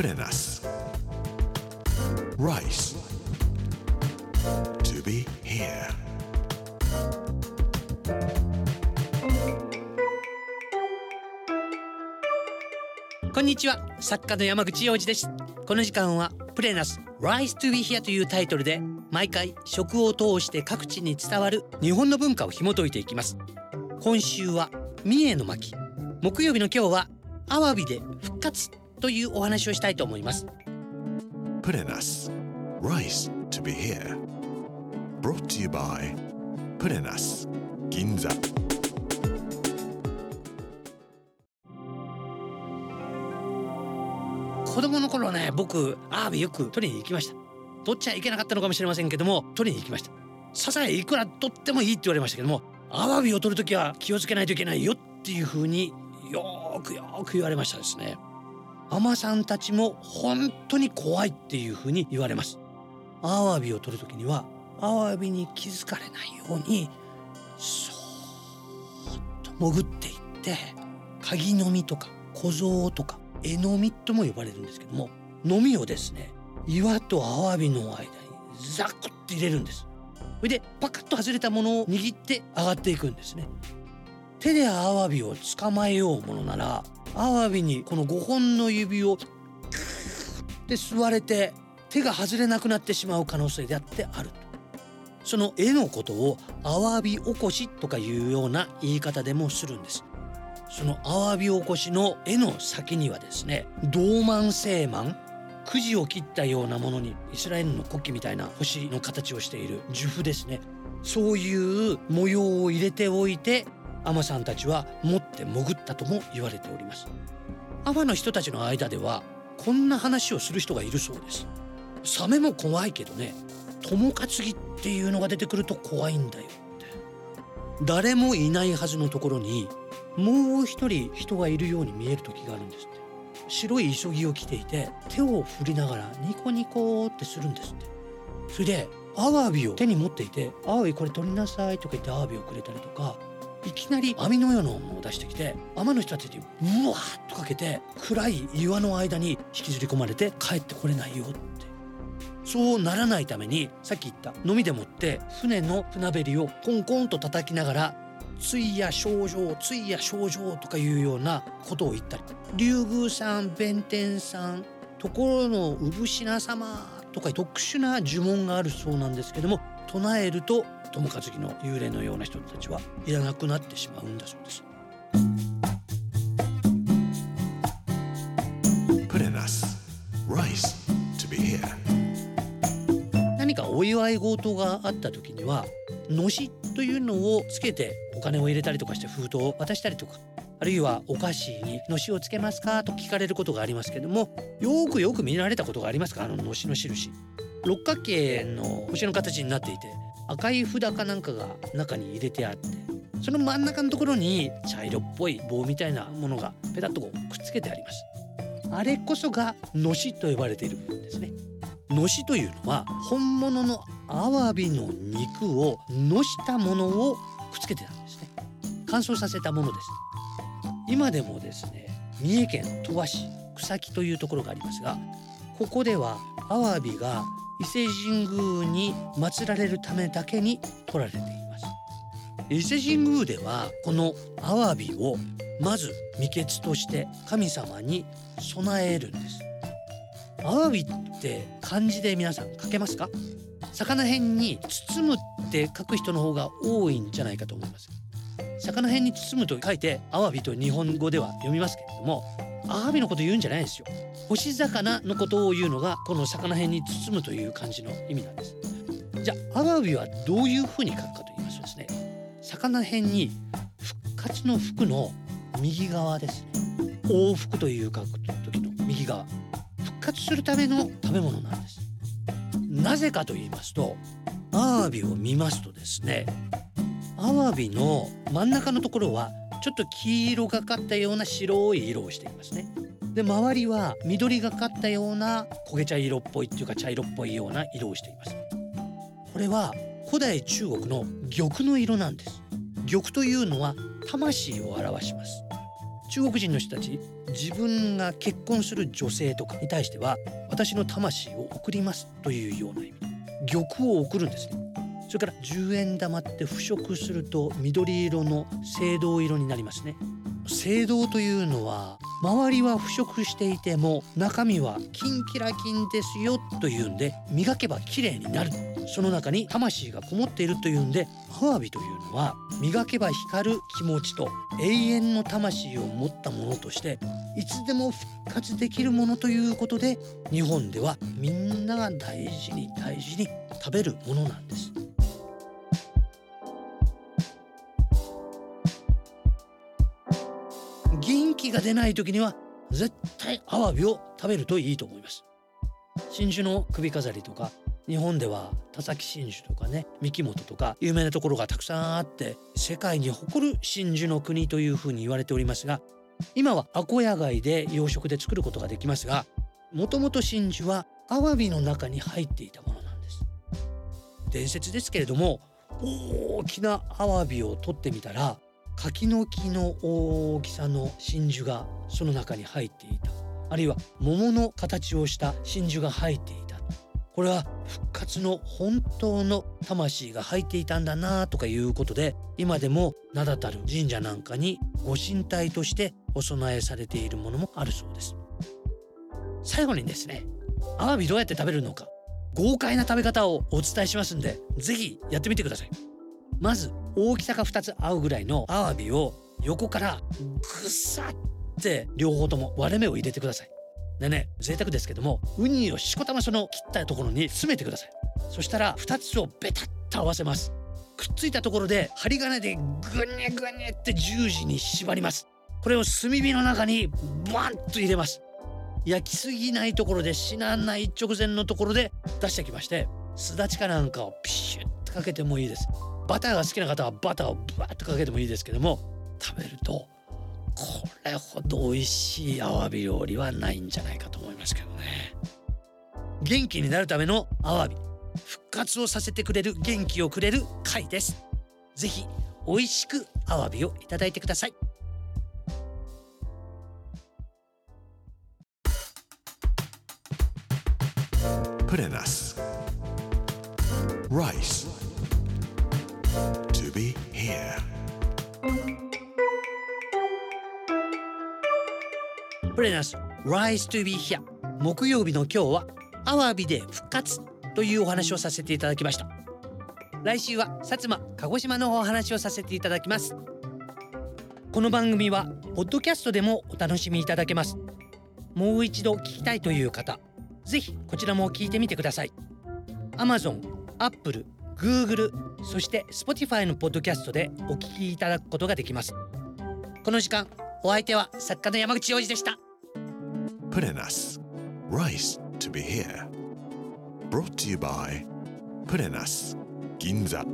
プレナス Rice To be here. こんにちは。作家の山口洋二です。この時間はプレナス Rise to be here というタイトルで毎回食を通して各地に伝わる日本の文化を紐解いていきます。今週は三重の巻。木曜日の今日はアワビで復活。というお話をしたいと思います。プレナス Rice to be here. Brought to you by プレナス銀座子供の頃はね僕アワビよく取りに行きました。取っちゃいけなかったのかもしれませんけども取りに行きました。サザエいくら取ってもいいって言われましたけどもアワビを取るときは気をつけないといけないよっていう風によーくよーく言われましたですね海女さんたちも本当に怖いっていう風に言われます。アワビを取るときにはアワビに気づかれないようにそーっと潜っていって鍵のみとか小僧とかえのみとも呼ばれるんですけどものみをですね岩とアワビの間にザクッて入れるんです。それでパカッと外れたものを握って上がっていくんですね。手でアワビを捕まえようものならアワビにこの5本の指をクーって吸われて手が外れなくなってしまう可能性であってあると。その絵のことをアワビ起こしとかいうような言い方でもするんです。そのアワビ起こしの絵の先にはですね銅満星満くじを切ったようなものにイスラエルの国旗みたいな星の形をしている樹符ですね。そういう模様を入れておいてアマさんたちは持って潜ったとも言われております。アマの人たちの間ではこんな話をする人がいるそうです。サメも怖いけどね友担ぎっていうのが出てくると怖いんだよって。誰もいないはずのところにもう一人人がいるように見える時があるんですって。白い急ぎを着ていて手を振りながらニコニコってするんですって。それでアワビを手に持っていて「アワビこれ取りなさい」とか言ってアワビをくれたりとかいきなり網のようなものを出してきて海の人たちにうわーっとかけて暗い岩の間に引きずり込まれて帰ってこれないよって。そうならないためにさっき言った飲みでもって船の船べりをコンコンと叩きながらついや症状ついや症状とかいうようなことを言ったり竜宮さん弁天さんところの産品様とか特殊な呪文があるそうなんですけども唱えると友和樹の幽霊のような人たちはいらなくなってしまうんだそうです。何かお祝い事があった時にはのしというのをつけてお金を入れたりとかして封筒を渡したりとか。あるいはお菓子にのしをつけますか？と聞かれることがありますけどもよくよく見られたことがありますか？あののしの印。六角形の星の形になっていて赤い札かなんかが中に入れてあってその真ん中のところに茶色っぽい棒みたいなものがペタッとこうくっつけてあります。あれこそがのしと呼ばれている部分ですね。のしというのは本物のアワビの肉をのしたものをくっつけてたんですね。乾燥させたものです。今でもですね三重県鳥羽市草木というところがありますがここではアワビが伊勢神宮に祀られるためだけに取られています。伊勢神宮ではこのアワビをまず未決として神様に備えるんです。アワビって漢字で皆さん書けますか？魚辺に包むって書く人の方が多いんじゃないかと思います。魚辺に包むと書いてアワビと日本語では読みますけれどもアワビのこと言うんじゃないですよ。干し魚のことを言うのがこの魚辺に包むという漢字の意味なんです。じゃあアワビはどういうふうに書くかと言いますとですね魚辺に復活の服の右側ですね。往復という書く時の右側。復活するための食べ物なんです。なぜかと言いますとアワビを見ますとですねアワビの真ん中のところはちょっと黄色がかったような白い色をしていますね。で周りは緑がかったような焦げ茶色っぽいっていうか茶色っぽいような色をしています。これは古代中国の玉の色なんです。玉というのは魂を表します。中国人の人たち自分が結婚する女性とかに対しては私の魂を送りますというような意味。玉を送るんですね。それから10円玉って腐食すると緑色の青銅色になりますね青銅というのは周りは腐食していても中身はキンキラキンですよというんで磨けば綺麗になるその中に魂がこもっているというんでアワビというのは磨けば光る気持ちと永遠の魂を持ったものとしていつでも復活できるものということで日本ではみんなが大事に大事に食べるものなんです。が出ない時には絶対アワビを食べるといいと思います。真珠の首飾りとか日本では田崎真珠とかね三木本とか有名なところがたくさんあって世界に誇る真珠の国というふうに言われておりますが今はアコヤ貝で養殖で作ることができますがもともと真珠はアワビの中に入っていたものなんです。伝説ですけれども大きなアワビを取ってみたら柿の木の大きさの真珠がその中に入っていた。あるいは桃の形をした真珠が入っていた。これは復活の本当の魂が入っていたんだなとかいうことで今でも名だたる神社なんかにご神体としてお供えされているものもあるそうです。最後にですねアワビどうやって食べるのか豪快な食べ方をお伝えしますんで是非やってみてください。まず大きさが2つ合うぐらいのアワビを横からぐさって両方とも割れ目を入れてください。でね贅沢ですけどもウニをしこたまその切ったところに詰めてください。そしたら2つをベタッと合わせます。くっついたところで針金でグニャグニャって十字に縛ります。これを炭火の中にバンと入れます。焼きすぎないところで死なない直前のところで出してきましてすだちかなんかをピシュッとかけてもいいです。バターが好きな方はバターをブワッとかけてもいいですけども食べるとこれほど美味しいアワビ料理はないんじゃないかと思いますけどね。元気になるためのアワビ復活をさせてくれる元気をくれる貝です。ぜひ美味しくアワビをいただいてください。Put in us rice. To be here. プレナス Rise to be here. 木曜日の今日はアワビで復活というお話をさせていただきました。来週は薩摩鹿児島のお話をさせていただきます。この番組はポッドキャストでもお楽しみいただけます。もう一度聞きたいという方ぜひこちらも聞いてみてください。Amazon、Apple、Google そして Spotify のポッドキャストでお聞きいただくことができますこの時間お相手は作家の山口洋二でした Put in us rice to be here. Brought to you by Put in us Ginza.